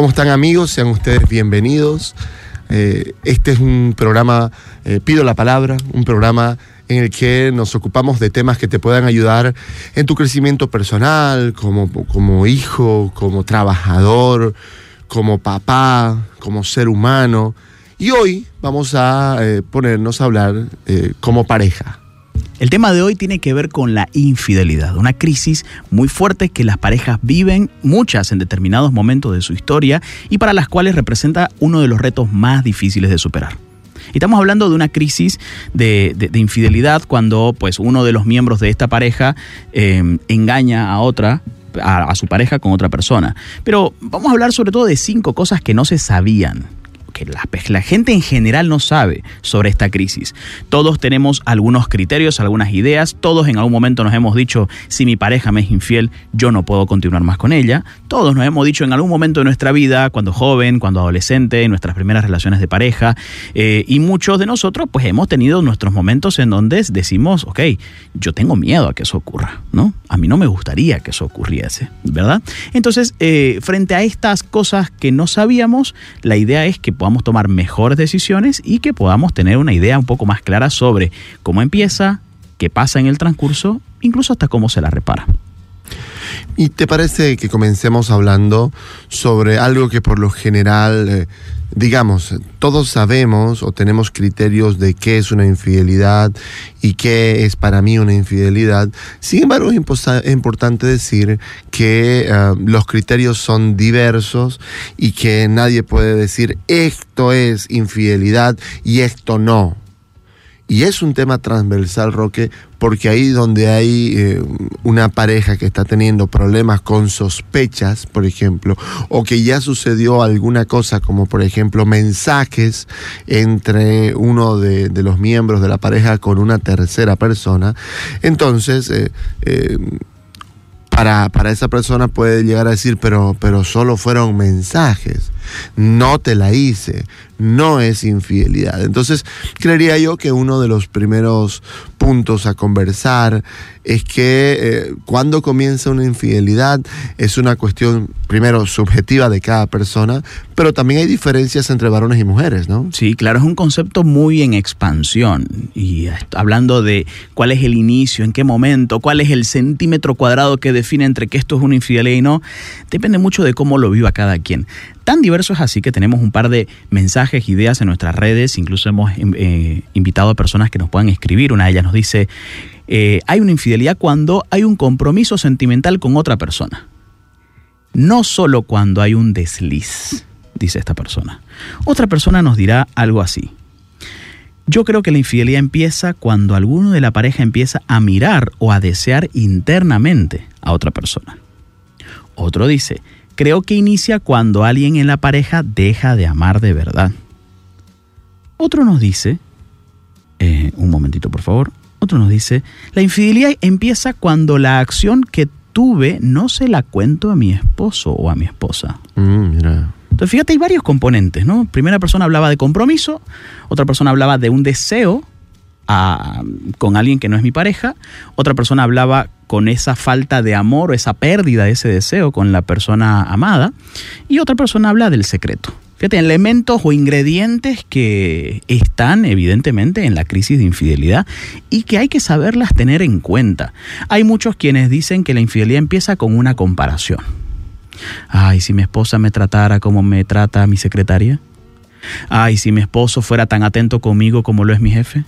¿Cómo están amigos? Sean ustedes bienvenidos. Eh, este es un programa, eh, pido la palabra, un programa en el que nos ocupamos de temas que te puedan ayudar en tu crecimiento personal, como, como hijo, como trabajador, como papá, como ser humano. Y hoy vamos a eh, ponernos a hablar como pareja. El tema de hoy tiene que ver con la infidelidad, una crisis muy fuerte que las parejas viven, muchas en determinados momentos de su historia y para las cuales representa uno de los retos más difíciles de superar. estamos hablando de una crisis de, infidelidad cuando pues, uno de los miembros de esta pareja eh, engaña a otra a, su pareja con otra persona. Pero vamos a hablar sobre todo de cinco cosas que no se sabían la, gente en general no sabe sobre esta crisis. Todos tenemos algunos criterios, algunas ideas, todos en algún momento nos hemos dicho, si mi pareja me es infiel, yo no puedo continuar más con ella. Todos nos hemos dicho en algún momento de nuestra vida, cuando joven, cuando adolescente, en nuestras primeras relaciones de pareja, eh, y muchos de nosotros pues hemos tenido nuestros momentos en donde decimos, ok, yo tengo miedo a que eso ocurra, ¿no? A mí no me gustaría que eso ocurriese, ¿verdad? Entonces, eh, frente a estas cosas que no sabíamos, la idea es que podamos tomar mejores decisiones y que podamos tener una idea un poco más clara sobre cómo empieza, qué pasa en el transcurso, incluso hasta cómo se la repara. ¿Y te parece que comencemos hablando sobre algo que por lo general eh, digamos, todos sabemos o tenemos criterios de qué es una infidelidad y qué es para mí una infidelidad. Sin embargo, es importante decir que eh, los criterios son diversos y que nadie puede decir esto es infidelidad y esto no. Y es un tema transversal, Roque, porque ahí donde hay eh, una pareja que está teniendo problemas con sospechas, por ejemplo, o que ya sucedió alguna cosa, como por ejemplo mensajes entre uno de, los miembros de la pareja con una tercera persona, entonces... Eh, eh, para, para, esa persona puede llegar a decir, pero, pero solo fueron mensajes, no te la hice, no es infidelidad. Entonces, creería yo que uno de los primeros puntos a conversar es que eh, cuando comienza una infidelidad es una cuestión, primero, subjetiva de cada persona, pero también hay diferencias entre varones y mujeres, ¿no? Sí, claro, es un concepto muy en expansión. Y hablando de cuál es el inicio, en qué momento, cuál es el centímetro cuadrado que define entre que esto es una infidelidad y no, depende mucho de cómo lo viva cada quien. Tan diverso es así que tenemos un par de mensajes, ideas en nuestras redes, incluso hemos eh, invitado a personas que nos puedan escribir. Una de ellas nos dice, eh, hay una infidelidad cuando hay un compromiso sentimental con otra persona. No solo cuando hay un desliz, dice esta persona. Otra persona nos dirá algo así. Yo creo que la infidelidad empieza cuando alguno de la pareja empieza a mirar o a desear internamente a otra persona. Otro dice, creo que inicia cuando alguien en la pareja deja de amar de verdad. Otro nos dice, eh, un momentito por favor, otro nos dice, la infidelidad empieza cuando la acción que tuve no se la cuento a mi esposo o a mi esposa. Mm, Entonces fíjate, hay varios componentes, ¿no? Primera persona hablaba de compromiso, otra persona hablaba de un deseo con alguien que no es mi pareja, otra persona hablaba con esa falta de amor o esa pérdida de ese deseo con la persona amada, y otra persona habla del secreto. Fíjate, elementos o ingredientes que están evidentemente en la crisis de infidelidad y que hay que saberlas tener en cuenta. Hay muchos quienes dicen que la infidelidad empieza con una comparación. Ay, si mi esposa me tratara como me trata mi secretaria. Ay, si mi esposo fuera tan atento conmigo como lo es mi jefe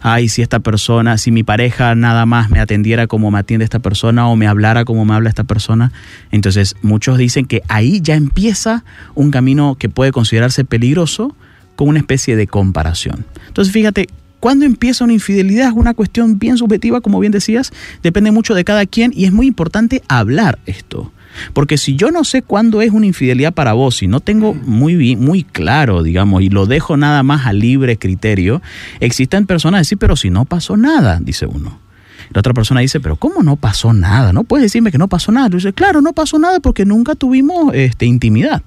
ay, si esta persona, si mi pareja nada más me atendiera como me atiende esta persona o me hablara como me habla esta persona. Entonces muchos dicen que ahí ya empieza un camino que puede considerarse peligroso con una especie de comparación. Entonces fíjate, ¿Cuándo empieza una infidelidad? Es una cuestión bien subjetiva, como bien decías, depende mucho de cada quien y es muy importante hablar esto. Porque si yo no sé cuándo es una infidelidad para vos, si no tengo muy bien, muy claro, digamos, y lo dejo nada más a libre criterio, existen personas que dicen, pero si no pasó nada, dice uno. La otra persona dice, pero ¿cómo no pasó nada? No puedes decirme que no pasó nada. Yo dice, claro, no pasó nada porque nunca tuvimos este, intimidad.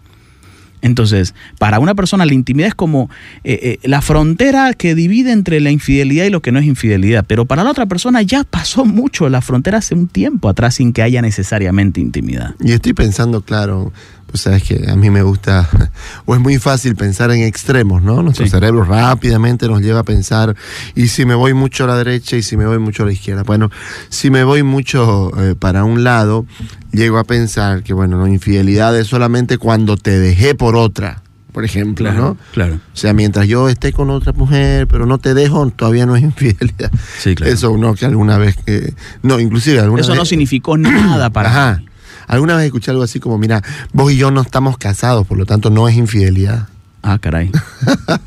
Entonces, para una persona la intimidad es como eh, eh, la frontera que divide entre la infidelidad y lo que no es infidelidad, pero para la otra persona ya pasó mucho la frontera hace un tiempo atrás sin que haya necesariamente intimidad. Y estoy pensando, claro, pues sabes que a mí me gusta, o es muy fácil pensar en extremos, ¿no? Nuestro cerebro rápidamente nos lleva a pensar, y si me voy mucho a la derecha y si me voy mucho a la izquierda. Bueno, si me voy mucho eh, para un lado, llego a pensar que, bueno, no, infidelidad es solamente cuando te dejé por otra por ejemplo, ¿no? Claro. O sea, mientras yo esté con otra mujer, pero no te dejo, todavía no es infidelidad. Sí, claro. Eso no, que alguna vez que... No, inclusive alguna Eso no significó nada para Ajá. Alguna vez escuché algo así como, mira, vos y yo no estamos casados, por lo tanto no es infidelidad. Ah, caray.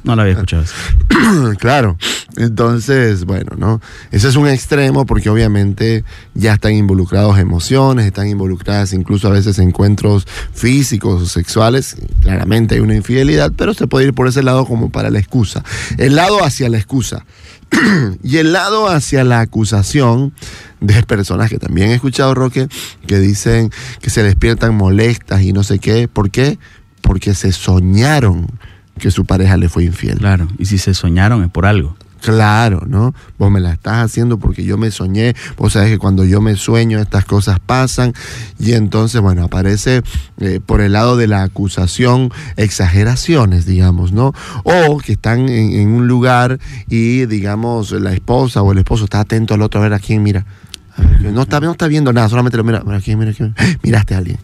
No lo había escuchado claro. Entonces, bueno, ¿no? Ese es un extremo porque obviamente ya están involucrados emociones, están involucradas incluso a veces encuentros físicos o sexuales. Claramente hay una infidelidad, pero se puede ir por ese lado como para la excusa. El lado hacia la excusa. y el lado hacia la acusación de personas que también he escuchado, Roque, que dicen que se despiertan molestas y no sé qué. ¿Por qué? Porque se soñaron que su pareja le fue infiel. Claro, y si se soñaron es por algo. Claro, ¿no? Vos me la estás haciendo porque yo me soñé, vos sabés que cuando yo me sueño estas cosas pasan y entonces, bueno, aparece eh, por el lado de la acusación exageraciones, digamos, ¿no? O que están en, un lugar y, digamos, la esposa o el esposo está atento al otro a ver a quién mira. no, está, no está viendo nada, solamente lo mira, mira, quién, mira, quién, miraste a alguien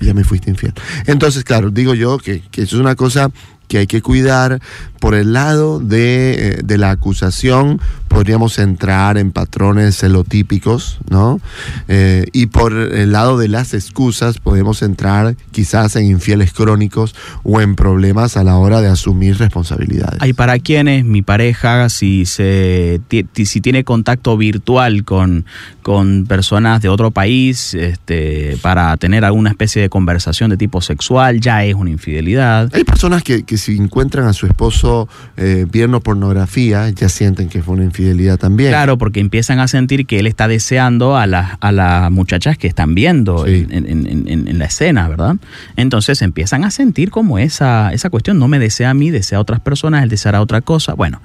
ya me fuiste infiel. Entonces, claro, digo yo que, que eso es una cosa que hay que cuidar. Por el lado de, eh, de, la acusación, podríamos entrar en patrones celotípicos, ¿no? Eh, y por el lado de las excusas, podemos entrar quizás en infieles crónicos o en problemas a la hora de asumir responsabilidades. Hay para quienes mi pareja, si, se, si tiene contacto virtual con, con personas de otro país, este, para tener alguna especie de conversación de tipo sexual, ya es una infidelidad. Hay personas que, que si encuentran a su esposo eh, viendo pornografía, ya sienten que fue una infidelidad también. Claro, porque empiezan a sentir que él está deseando a, las a las muchachas que están viendo en, en, en, la escena, ¿verdad? Entonces empiezan a sentir como esa, esa cuestión, no me desea a mí, desea a otras personas, él deseará otra cosa. Bueno,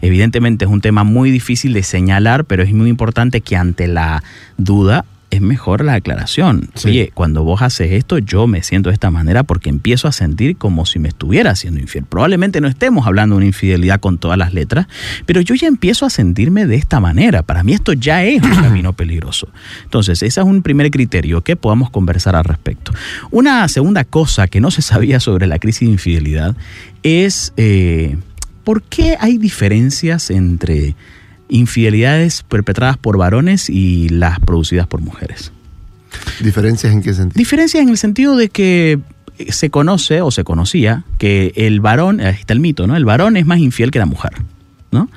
evidentemente es un tema muy difícil de señalar, pero es muy importante que ante la duda es mejor la aclaración. Oye, cuando vos haces esto, yo me siento de esta manera porque empiezo a sentir como si me estuviera haciendo infiel. Probablemente no estemos hablando de una infidelidad con todas las letras, pero yo ya empiezo a sentirme de esta manera. Para mí esto ya es un camino peligroso. Entonces, ese es un primer criterio que podamos conversar al respecto. Una segunda cosa que no se sabía sobre la crisis de infidelidad es eh, por qué hay diferencias entre infidelidades perpetradas por varones y las producidas por mujeres. ¿Diferencias en qué sentido? Diferencias en el sentido de que se conoce o se conocía que el varón, ahí está el mito, ¿no? El varón es más infiel que la mujer, ¿no?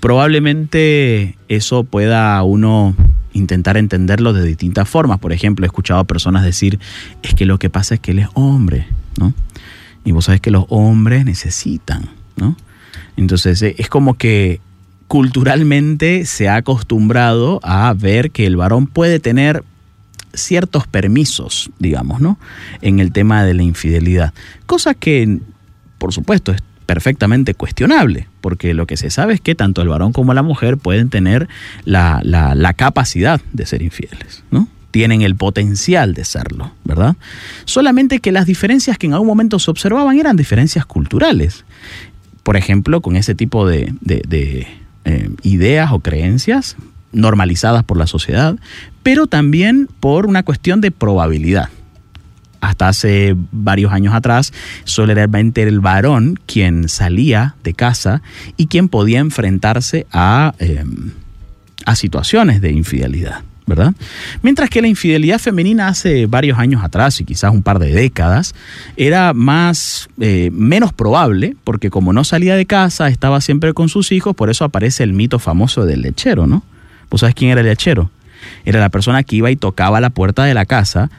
Probablemente eso pueda uno intentar entenderlo de distintas formas. Por ejemplo, he escuchado a personas decir, es que lo que pasa es que él es hombre, ¿no? Y vos sabés que los hombres necesitan, ¿no? Entonces es como que culturalmente se ha acostumbrado a ver que el varón puede tener ciertos permisos, digamos, ¿no? En el tema de la infidelidad. Cosa que, por supuesto, es perfectamente cuestionable, porque lo que se sabe es que tanto el varón como la mujer pueden tener la, capacidad de ser infieles, ¿no? Tienen el potencial de serlo, ¿verdad? Solamente que las diferencias que en algún momento se observaban eran diferencias culturales. Por ejemplo, con ese tipo de eh, ideas o creencias normalizadas por la sociedad, pero también por una cuestión de probabilidad. Hasta hace varios años atrás, solamente era el varón quien salía de casa y quien podía enfrentarse a, em, a situaciones de infidelidad. ¿Verdad? Mientras que la infidelidad femenina hace varios años atrás y quizás un par de décadas era más eh, menos probable porque como no salía de casa estaba siempre con sus hijos por eso aparece el mito famoso del lechero, ¿no? ¿Vos sabés quién era el lechero? Era la persona que iba y tocaba la puerta de la casa,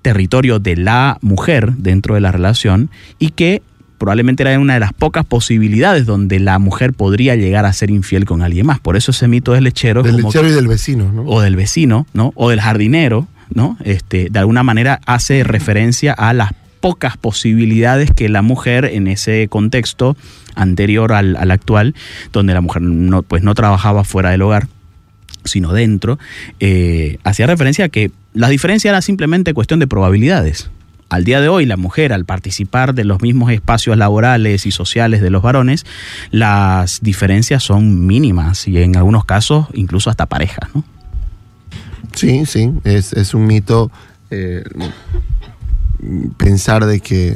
territorio de la mujer dentro de la relación y que probablemente era una de las pocas posibilidades donde la mujer podría llegar a ser infiel con alguien más. Por eso ese mito del lechero. Del lechero y del vecino, ¿no? O del vecino, ¿no? O del jardinero, ¿no? Este, de alguna manera hace referencia a las pocas posibilidades que la mujer en ese contexto anterior al, actual, donde la mujer no, pues no trabajaba fuera del hogar, sino dentro, eh, hacía referencia a que la diferencia era simplemente cuestión de probabilidades al día de hoy la mujer al participar de los mismos espacios laborales y sociales de los varones, las diferencias son mínimas y en algunos casos incluso hasta parejas, ¿no? Sí, sí, es, un mito eh, pensar de que,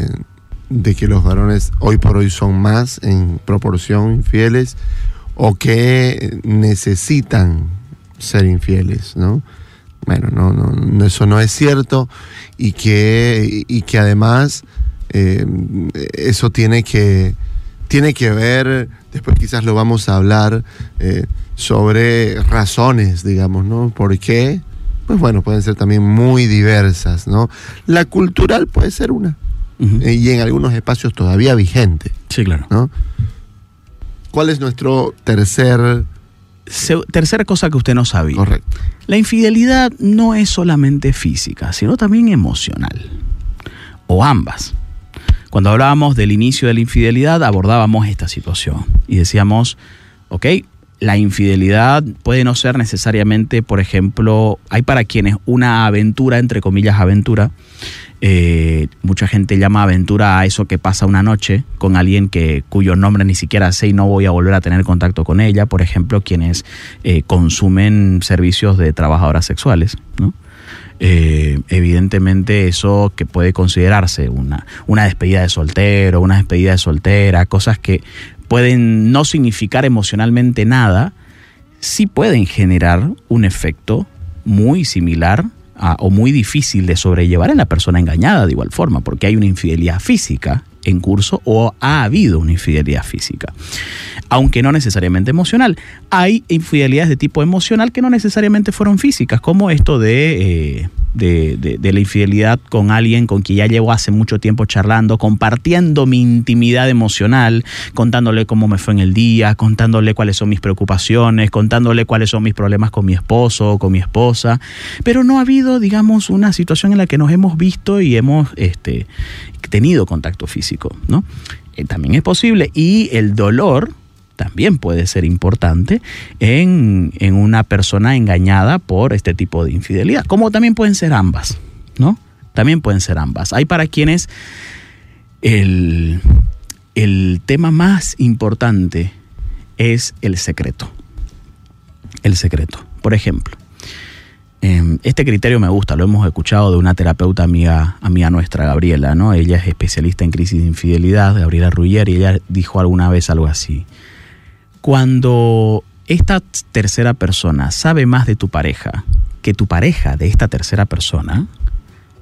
de que los varones hoy por hoy son más en proporción infieles o que necesitan ser infieles, ¿no? Bueno, no, no, eso no es cierto y que, y que además eh, eso tiene que, tiene que ver, después quizás lo vamos a hablar, eh, sobre razones, digamos, ¿no? ¿Por qué? Pues bueno, pueden ser también muy diversas, ¿no? La cultural puede ser una. Eh, y en algunos espacios todavía vigente. Sí, claro. ¿no? ¿Cuál es nuestro tercer tercera cosa que usted no sabía. Correcto. La infidelidad no es solamente física, sino también emocional. O ambas. Cuando hablábamos del inicio de la infidelidad, abordábamos esta situación y decíamos, ok, la infidelidad puede no ser necesariamente, por ejemplo, hay para quienes una aventura, entre comillas, aventura, eh, mucha gente llama aventura a eso que pasa una noche con alguien que cuyo nombre ni siquiera sé y no voy a volver a tener contacto con ella. Por ejemplo, quienes eh, consumen servicios de trabajadoras sexuales. Eh, evidentemente eso que puede considerarse una, una despedida de soltero, una despedida de soltera, cosas que pueden no significar emocionalmente nada, sí pueden generar un efecto muy similar o muy difícil de sobrellevar en la persona engañada de igual forma, porque hay una infidelidad física en curso o ha habido una infidelidad física, aunque no necesariamente emocional. Hay infidelidades de tipo emocional que no necesariamente fueron físicas, como esto de... Eh, de, la infidelidad con alguien con quien ya llevo hace mucho tiempo charlando, compartiendo mi intimidad emocional, contándole cómo me fue en el día, contándole cuáles son mis preocupaciones, contándole cuáles son mis problemas con mi esposo o con mi esposa. Pero no ha habido, digamos, una situación en la que nos hemos visto y hemos este, tenido contacto físico, ¿no? Eh, también es posible. Y el dolor, también puede ser importante en, una persona engañada por este tipo de infidelidad, como también pueden ser ambas, ¿no? También pueden ser ambas. Hay para quienes el, el tema más importante es el secreto. El secreto. Por ejemplo, em, este criterio me gusta, lo hemos escuchado de una terapeuta amiga, amiga nuestra, Gabriela, ¿no? Ella es especialista en crisis de infidelidad, Gabriela Ruggier, y ella dijo alguna vez algo así. Cuando esta tercera persona sabe más de tu pareja que tu pareja de esta tercera persona,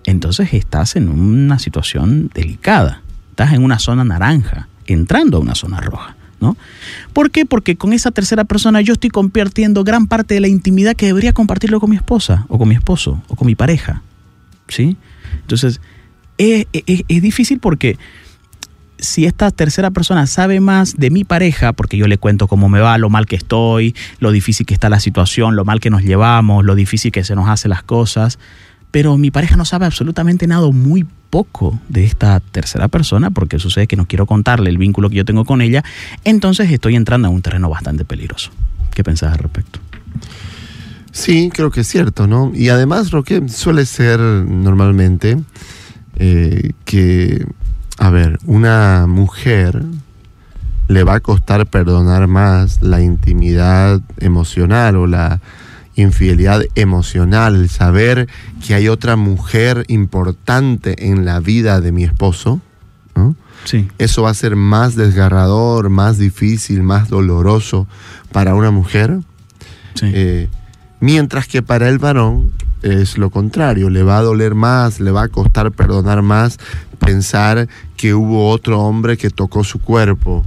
entonces estás en una situación delicada. Estás en una zona naranja, entrando a una zona roja. ¿no? ¿Por qué? Porque con esa tercera persona yo estoy compartiendo gran parte de la intimidad que debería compartirlo con mi esposa, o con mi esposo, o con mi pareja. ¿Sí? Entonces, es, es difícil porque si esta tercera persona sabe más de mi pareja, porque yo le cuento cómo me va, lo mal que estoy, lo difícil que está la situación, lo mal que nos llevamos, lo difícil que se nos hace las cosas, pero mi pareja no sabe absolutamente nada, muy poco de esta tercera persona, porque sucede que no quiero contarle el vínculo que yo tengo con ella, entonces estoy entrando en un terreno bastante peligroso. ¿Qué pensás al respecto? Sí, creo que es cierto, ¿no? Y además, lo que suele ser normalmente eh, que a ver, una mujer le va a costar perdonar más la intimidad emocional o la infidelidad emocional, el saber que hay otra mujer importante en la vida de mi esposo, ¿no? Sí. Eso va a ser más desgarrador, más difícil, más doloroso para una mujer. Sí. Eh, Mientras que para el varón es lo contrario, le va a doler más, le va a costar perdonar más pensar que hubo otro hombre que tocó su cuerpo,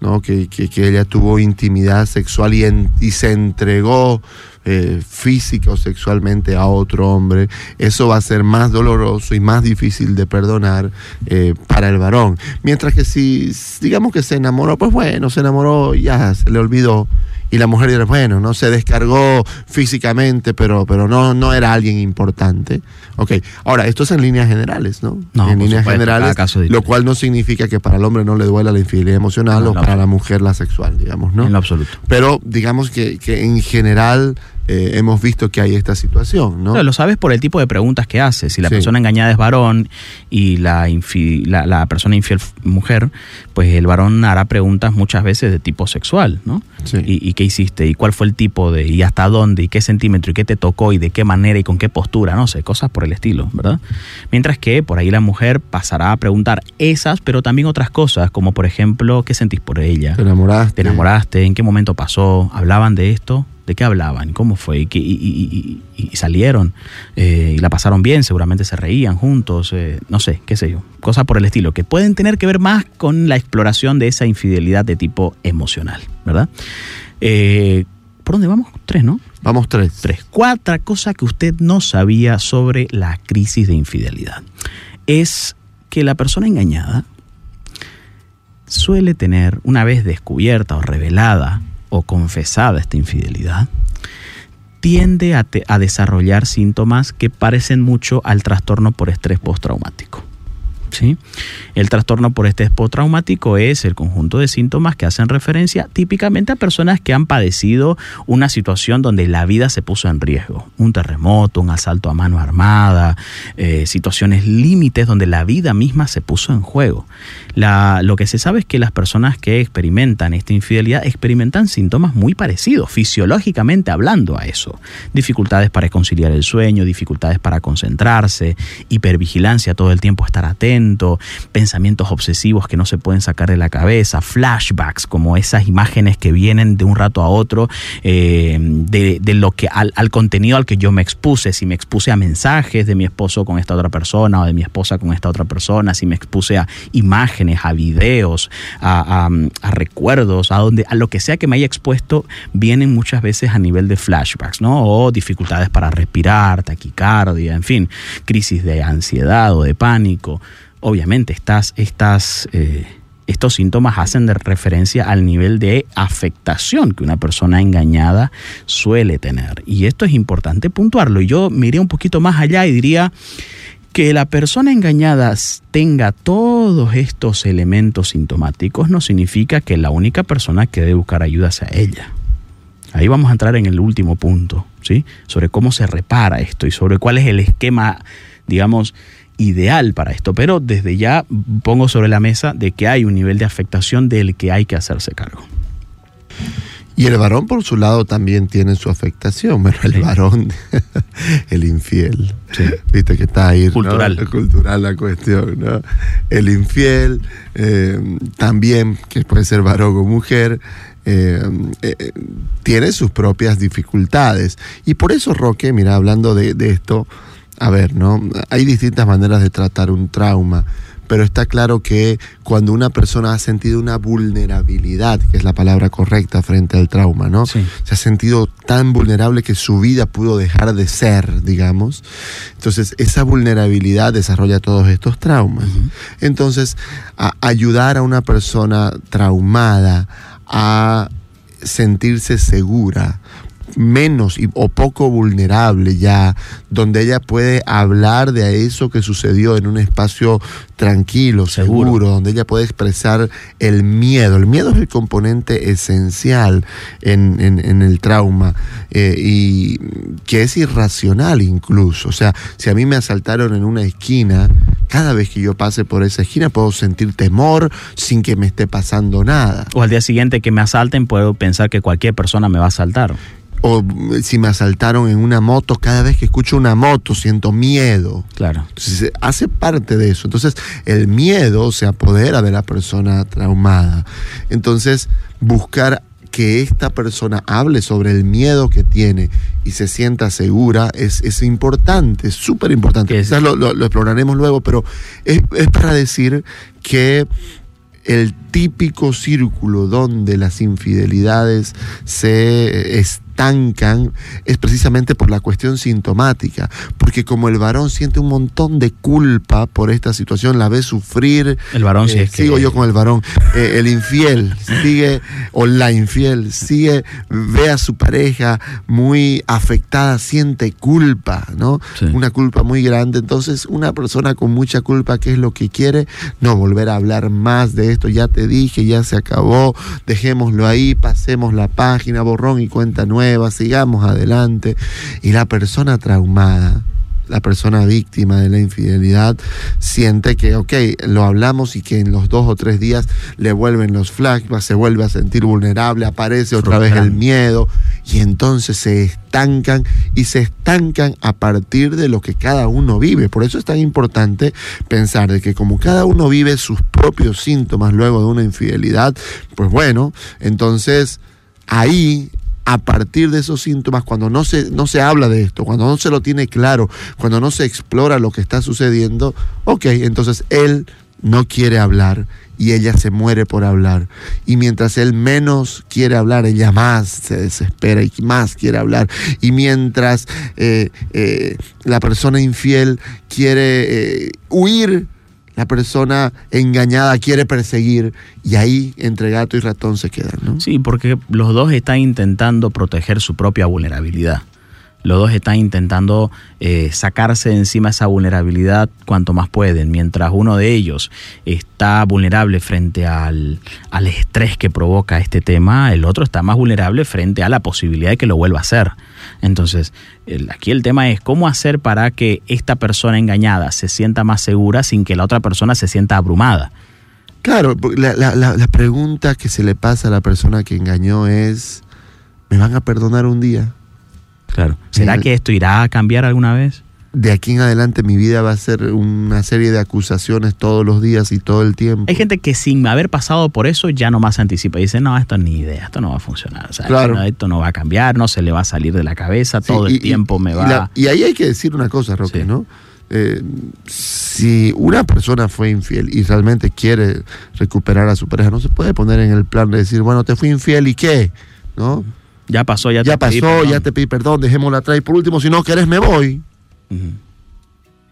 ¿no? que, que, que ella tuvo intimidad sexual y, en, y se entregó eh, física o sexualmente a otro hombre, eso va a ser más doloroso y más difícil de perdonar eh, para el varón. Mientras que si, digamos que se enamoró, pues bueno, se enamoró, ya se le olvidó y la mujer dirá, bueno, no se descargó físicamente, pero, pero no, no era alguien importante. Ok, ahora, esto es en líneas generales, ¿no? No, en líneas supuesto, generales, caso lo cual no significa que para el hombre no le duela la infidelidad emocional No, o no. para la mujer la sexual, digamos, ¿no? En lo absoluto. Pero digamos que, que en general eh, hemos visto que hay esta situación, ¿no? Claro, lo sabes por el tipo de preguntas que hace. Si la Sí. persona engañada es varón y la, infi- la, la persona infiel mujer, pues el varón hará preguntas muchas veces de tipo sexual, ¿no? Sí. ¿Y, y qué hiciste? ¿Y cuál fue el tipo de? ¿Y hasta dónde? ¿Y qué centímetro? ¿Y qué te tocó? ¿Y de qué manera? ¿Y con qué postura? No sé, cosas por el estilo, ¿verdad? Mientras que por ahí la mujer pasará a preguntar esas, pero también otras cosas, como por ejemplo, ¿qué sentís por ella? ¿Te enamoraste? ¿Te enamoraste? ¿En qué momento pasó? ¿Hablaban de esto? ¿De qué hablaban? ¿Cómo fue? ¿Y, y- y- y- y salieron? Eh, ¿Y la pasaron bien? Seguramente se reían juntos. eh, no sé, qué sé yo. Cosas por el estilo, que pueden tener que ver más con la exploración de esa infidelidad de tipo emocional, ¿verdad? Eh, ¿Por dónde vamos? Tres, ¿no? Vamos tres. Tres. Cuarta cosa que usted no sabía sobre la crisis de infidelidad es que la persona engañada suele tener, una vez descubierta o revelada o confesada esta infidelidad, tiende a, a desarrollar síntomas que parecen mucho al trastorno por estrés postraumático. ¿Sí? El trastorno por estrés postraumático es el conjunto de síntomas que hacen referencia típicamente a personas que han padecido una situación donde la vida se puso en riesgo. Un terremoto, un asalto a mano armada, eh, situaciones límites donde la vida misma se puso en juego. Lo que se sabe es que las personas que experimentan esta infidelidad experimentan síntomas muy parecidos, fisiológicamente hablando a eso. Dificultades para conciliar el sueño, dificultades para concentrarse, hipervigilancia todo el tiempo, estar atento, pensamientos obsesivos que no se pueden sacar de la cabeza, flashbacks, como esas imágenes que vienen de un rato a otro, eh, de, lo que al, contenido al que yo me expuse, si me expuse a mensajes de mi esposo con esta otra persona o de mi esposa con esta otra persona, si me expuse a imágenes, a videos, a recuerdos, a donde, a lo que sea que me haya expuesto, vienen muchas veces a nivel de flashbacks, ¿no? O dificultades para respirar, taquicardia, en fin, crisis de ansiedad o de pánico. Obviamente, estas, eh, estos síntomas hacen de referencia al nivel de afectación que una persona engañada suele tener. Y esto es importante puntuarlo. Y yo me iría un poquito más allá y diría que la persona engañada tenga todos estos elementos sintomáticos no significa que la única persona que debe buscar ayuda sea ella. Ahí vamos a entrar en el último punto, ¿sí? Sobre cómo se repara esto y sobre cuál es el esquema, digamos, ideal para esto. Pero desde ya pongo sobre la mesa de que hay un nivel de afectación del que hay que hacerse cargo. Y el varón, por su lado, también tiene su afectación. Bueno, el Sí. varón, el infiel. Sí. Viste que está ahí. ¿no? Cultural. Cultural la cuestión, ¿no? El infiel, eh, también, que puede ser varón o mujer, eh, eh, tiene sus propias dificultades. Y por eso, Roque, mira, hablando de, de esto, a ver, ¿no? Hay distintas maneras de tratar un trauma. Pero está claro que cuando una persona ha sentido una vulnerabilidad, que es la palabra correcta frente al trauma, ¿no? Sí. Se ha sentido tan vulnerable que su vida pudo dejar de ser, digamos. Entonces, esa vulnerabilidad desarrolla todos estos traumas. Entonces, a- ayudar a una persona traumada a sentirse segura, menos y- o poco vulnerable ya, donde ella puede hablar de eso que sucedió en un espacio tranquilo, seguro, Seguro. donde ella puede expresar el miedo. El miedo es el componente esencial en, en- en el trauma eh, y que es irracional incluso. O sea, si a mí me asaltaron en una esquina, cada vez que yo pase por esa esquina puedo sentir temor sin que me esté pasando nada. O al día siguiente que me asalten puedo pensar que cualquier persona me va a asaltar. O si me asaltaron en una moto, cada vez que escucho una moto siento miedo. Claro. Entonces, eh, hace parte de eso. Entonces, el miedo se apodera de la persona traumada. Entonces, buscar que esta persona hable sobre el miedo que tiene y se sienta segura es, es importante, es súper importante. Quizás lo, lo, exploraremos luego, pero es, es para decir que el típico círculo donde las infidelidades se estancan es precisamente por la cuestión sintomática, porque como el varón siente un montón de culpa por esta situación, la ve sufrir. El varón eh, Sigo yo con el varón. Eh, el infiel sigue, o la infiel sigue, ve a su pareja muy afectada, siente culpa, ¿no? Una culpa muy grande. Entonces, una persona con mucha culpa, ¿qué es lo que quiere? No volver a hablar más de esto, ya te dije, ya se acabó, dejémoslo ahí, pasemos la página, borrón y cuenta nueva sigamos adelante. Y la persona traumada, la persona víctima de la infidelidad siente que, ok, lo hablamos y que en los dos o tres días le vuelven los flashbacks, se vuelve a sentir vulnerable, aparece otra vez el miedo y entonces se estancan y se estancan a partir de lo que cada uno vive. Por eso es tan importante pensar de que como cada uno vive sus propios síntomas luego de una infidelidad, pues bueno, entonces ahí a partir de esos síntomas, cuando no se, no se habla de esto, cuando no se lo tiene claro, cuando no se explora lo que está sucediendo, ok, entonces él no quiere hablar y ella se muere por hablar. Y mientras él menos quiere hablar, ella más se desespera y más quiere hablar. Y mientras eh, eh, la persona infiel quiere eh, huir, la persona engañada quiere perseguir y ahí entre gato y ratón se quedan, ¿no? Sí, porque los dos están intentando proteger su propia vulnerabilidad. Los dos están intentando eh, sacarse de encima esa vulnerabilidad cuanto más pueden. Mientras uno de ellos está vulnerable frente al, al estrés que provoca este tema, el otro está más vulnerable frente a la posibilidad de que lo vuelva a hacer. Entonces, aquí el tema es cómo hacer para que esta persona engañada se sienta más segura sin que la otra persona se sienta abrumada. Claro, la, pregunta que se le pasa a la persona que engañó es, ¿me van a perdonar un día? Claro. ¿Será que esto irá a cambiar alguna vez? de aquí en adelante mi vida va a ser una serie de acusaciones todos los días y todo el tiempo. Hay gente que sin haber pasado por eso ya no más anticipa y dice, no, esto ni idea, esto no va a funcionar, claro. esto, no, va a cambiar, no se le va a salir de la cabeza, todo el tiempo me va... Y, ahí hay que decir una cosa, Roque, ¿no? Eh, si una persona fue infiel y realmente quiere recuperar a su pareja, no se puede poner en el plan de decir, bueno, te fui infiel y qué, ¿no? Ya pasó, ya, ya te pasó, pedí ya te pedí perdón, dejémosla atrás y por último, si no querés me voy.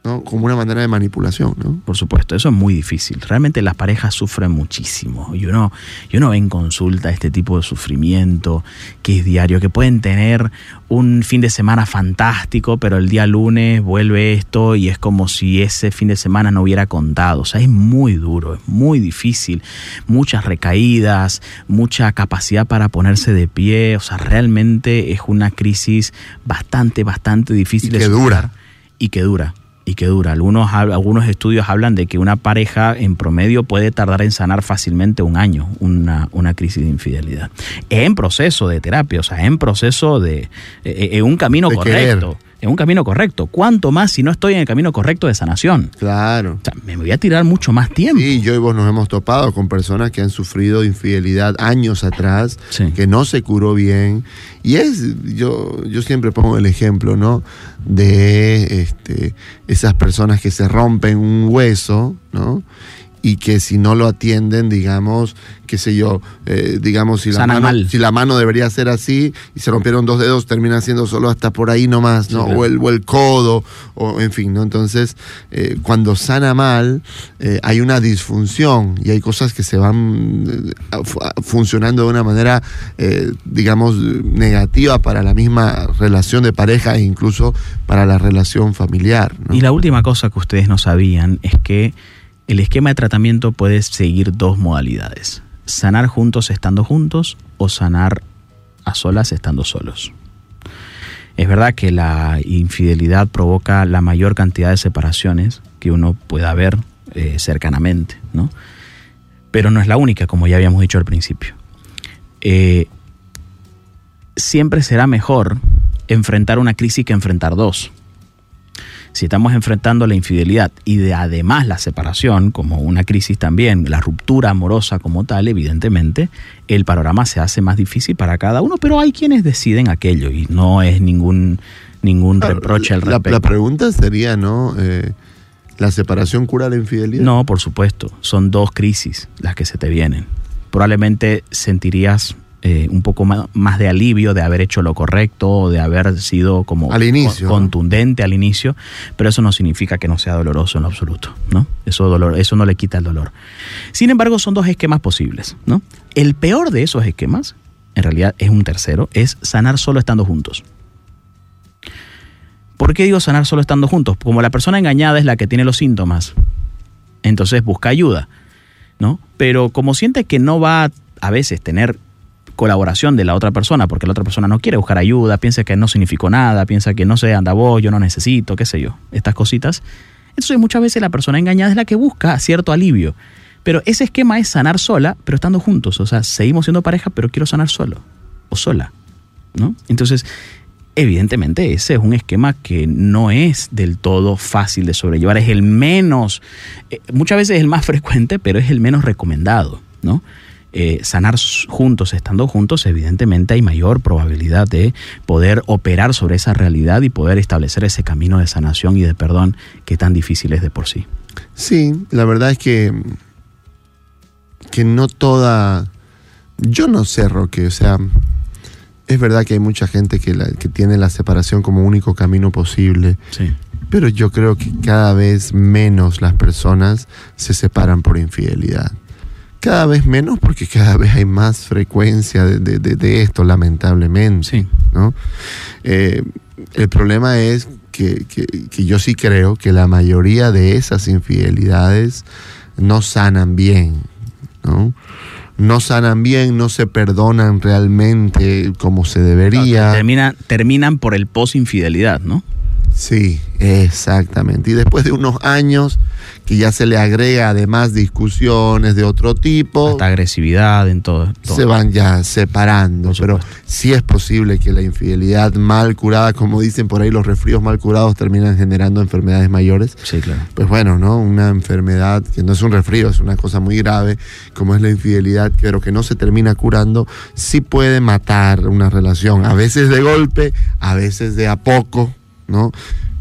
¿No? Como una manera de manipulación, ¿no? Por supuesto, eso es muy difícil. Realmente las parejas sufren muchísimo. Y uno, y uno ve en consulta este tipo de sufrimiento que es diario, que pueden tener un fin de semana fantástico, pero el día lunes vuelve esto y es como si ese fin de semana no hubiera contado. O sea, es muy duro, es muy difícil. Muchas recaídas, mucha capacidad para ponerse de pie. O sea, realmente es una crisis bastante, bastante difícil. Y que dura y que dura y que dura. Algunos, algunos estudios hablan de que una pareja en promedio puede tardar en sanar fácilmente un año una, una crisis de infidelidad. En proceso de terapia, o sea, en proceso de... En un camino correcto en un camino correcto. ¿Cuánto más si no estoy en el camino correcto de sanación? Claro. O sea, me voy a tirar mucho más tiempo. Sí, yo y vos nos hemos topado con personas que han sufrido infidelidad años atrás, que no se curó bien. Y es, yo, yo siempre pongo el ejemplo, ¿no? De este, esas personas que se rompen un hueso, ¿no? Y que si no lo atienden, digamos, qué sé yo, eh, digamos, si la, mano, si la mano debería ser así y se rompieron dos dedos, termina siendo solo hasta por ahí nomás, ¿no? o, el, o, el, codo, o en fin, ¿no? Entonces, eh, cuando sana mal, eh, hay una disfunción y hay cosas que se van funcionando de una manera, digamos, negativa para la misma relación de pareja e incluso para la relación familiar. Y la última cosa que ustedes no sabían es que el esquema de tratamiento puede seguir dos modalidades. Sanar juntos estando juntos o sanar a solas estando solos. Es verdad que la infidelidad provoca la mayor cantidad de separaciones que uno pueda ver eh, cercanamente, ¿no? Pero no es la única, como ya habíamos dicho al principio. Eh, siempre será mejor enfrentar una crisis que enfrentar dos si estamos enfrentando la infidelidad y de además la separación como una crisis también, la ruptura amorosa como tal, evidentemente, el panorama se hace más difícil para cada uno, pero hay quienes deciden aquello y no es ningún, ningún reproche al La, respecto. la pregunta sería, ¿no? Eh, ¿La separación cura la infidelidad? No, por supuesto, son dos crisis las que se te vienen. Probablemente sentirías eh, un poco más de alivio de haber hecho lo correcto, o de haber sido como Al inicio, contundente al inicio, pero eso no significa que no sea doloroso en lo absoluto, ¿no? Eso, dolor, eso no le quita el dolor. Sin embargo, son dos esquemas posibles, ¿no? El peor de esos esquemas, en realidad es un tercero, es sanar solo estando juntos. ¿Por qué digo sanar solo estando juntos? Como la persona engañada es la que tiene los síntomas, entonces busca ayuda, ¿no? Pero como siente que no va a, a veces tener colaboración de la otra persona, porque la otra persona no quiere buscar ayuda, piensa que no significó nada, piensa que no sé, anda vos, yo no necesito, qué sé yo, estas cositas. Entonces muchas veces la persona engañada es la que busca cierto alivio. Pero ese esquema es sanar sola, pero estando juntos. O sea, seguimos siendo pareja, pero quiero sanar solo o sola. ¿no? Entonces, evidentemente ese es un esquema que no es del todo fácil de sobrellevar. Es el menos, eh, muchas veces es el más frecuente, pero es el menos recomendado. ¿no? Eh, sanar juntos, estando juntos, evidentemente hay mayor probabilidad de poder operar sobre esa realidad y poder establecer ese camino de sanación y de perdón que tan difícil es de por sí. Sí, la verdad es que, que no toda... Yo no sé, Roque, o sea, es verdad que hay mucha gente que, la- que tiene la separación como único camino posible, Sí. pero yo creo que cada vez menos las personas se separan por infidelidad. Cada vez menos porque cada vez hay más frecuencia de, de- de- de esto, lamentablemente. Sí. ¿no? Eh, el problema es que, que- que yo sí creo que la mayoría de esas infidelidades no sanan bien, ¿no? No sanan bien, no se perdonan realmente como se debería. Termina, terminan por el post-infidelidad, ¿no? Sí, exactamente. Y después de unos años que ya se le agrega además discusiones de otro tipo, Hasta agresividad en todo. todo. se van ya separando. Pero sí es posible que la infidelidad mal curada, como dicen por ahí, los resfríos mal curados terminan generando enfermedades mayores. Sí, claro. Pues bueno, ¿no? Una enfermedad que no es un resfrío, es una cosa muy grave, como es la infidelidad, pero que no se termina curando, sí puede matar una relación. A veces de golpe, a veces de a poco, ¿no?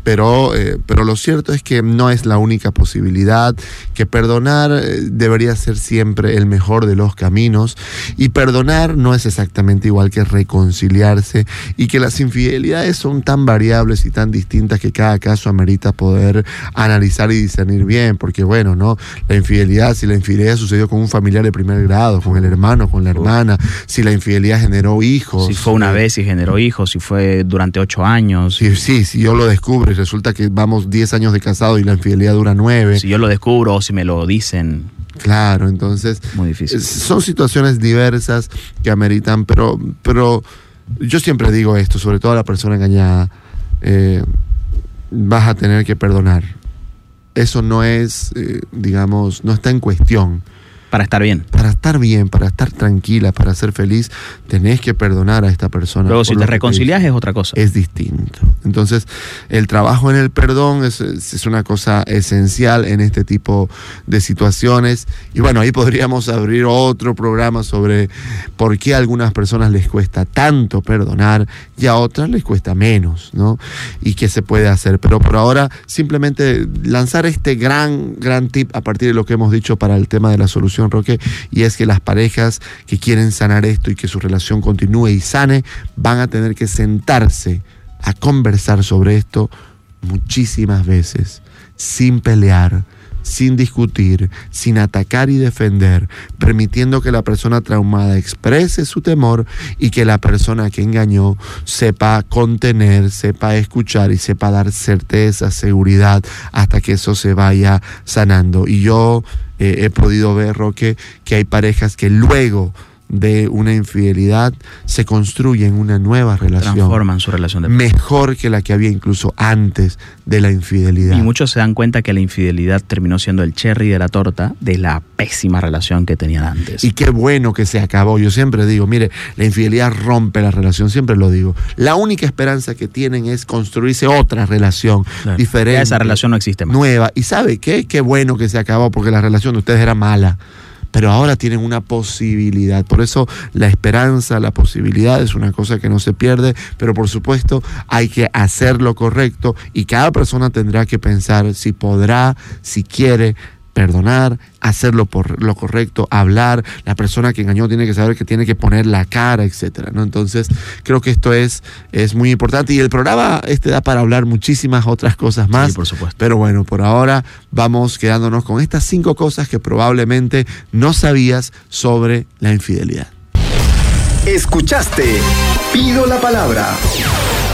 Pero, eh, pero lo cierto es que no es la única posibilidad, que perdonar eh, debería ser siempre el mejor de los caminos y perdonar no es exactamente igual que reconciliarse y que las infidelidades son tan variables y tan distintas que cada caso amerita poder analizar y discernir bien, porque bueno, ¿no? La infidelidad, si la infidelidad sucedió con un familiar de primer grado, con el hermano, con la hermana, si la infidelidad generó hijos. Si fue una eh, vez y generó hijos, si fue durante ocho años, Sí, sí, si yo lo descubro resulta que vamos 10 años de casado y la infidelidad dura 9. si yo lo descubro o si me lo dicen, Claro, entonces muy difícil. son situaciones diversas que ameritan, pero, pero yo siempre digo esto, sobre todo a la persona engañada, eh, vas a tener que perdonar. Eso no es, eh, digamos, no está en cuestión. Para estar bien. Para estar bien, para estar tranquila, para ser feliz, tenés que perdonar a esta persona. Luego, si te reconcilias es otra cosa. es distinto. Entonces, el trabajo en el perdón es, es- es una cosa esencial en este tipo de situaciones. Y bueno, ahí podríamos abrir otro programa sobre por qué a algunas personas les cuesta tanto perdonar y a otras les cuesta menos, ¿no? Y qué se puede hacer. Pero por ahora, simplemente lanzar este gran, gran tip a partir de lo que hemos dicho para el tema de la solución, Roque, y es que las parejas que quieren sanar esto y que su relación continúe y sane, van a tener que sentarse a conversar sobre esto muchísimas veces, sin pelear, sin discutir, sin atacar y defender, permitiendo que la persona traumada exprese su temor y que la persona que engañó sepa contener, sepa escuchar y sepa dar certeza, seguridad, hasta que eso se vaya sanando. Y yo eh, he podido ver, Roque, que hay parejas que luego de una infidelidad, se construyen una nueva relación. Transforman su relación de Mejor que la que había incluso antes de la infidelidad. Y muchos se dan cuenta que la infidelidad terminó siendo el cherry de la torta de la pésima relación que tenían antes. Y qué bueno que se acabó. Yo siempre digo, mire, la infidelidad rompe la relación, siempre lo digo. La única esperanza que tienen es construirse otra relación diferente. esa relación no existe más. Nueva. Y sabe qué? Qué bueno que se acabó porque la relación de ustedes era mala pero ahora tienen una posibilidad. Por eso la esperanza, la posibilidad es una cosa que no se pierde, pero por supuesto hay que hacer lo correcto y cada persona tendrá que pensar si podrá, si quiere perdonar, hacerlo por lo correcto, hablar, la persona que engañó tiene que saber que tiene que poner la cara, etcétera, ¿no? Entonces, creo que esto es, es muy importante y el programa este da para hablar muchísimas otras cosas más. Sí, por supuesto. Pero bueno, por ahora vamos quedándonos con estas cinco cosas que probablemente no sabías sobre la infidelidad. Escuchaste Pido la palabra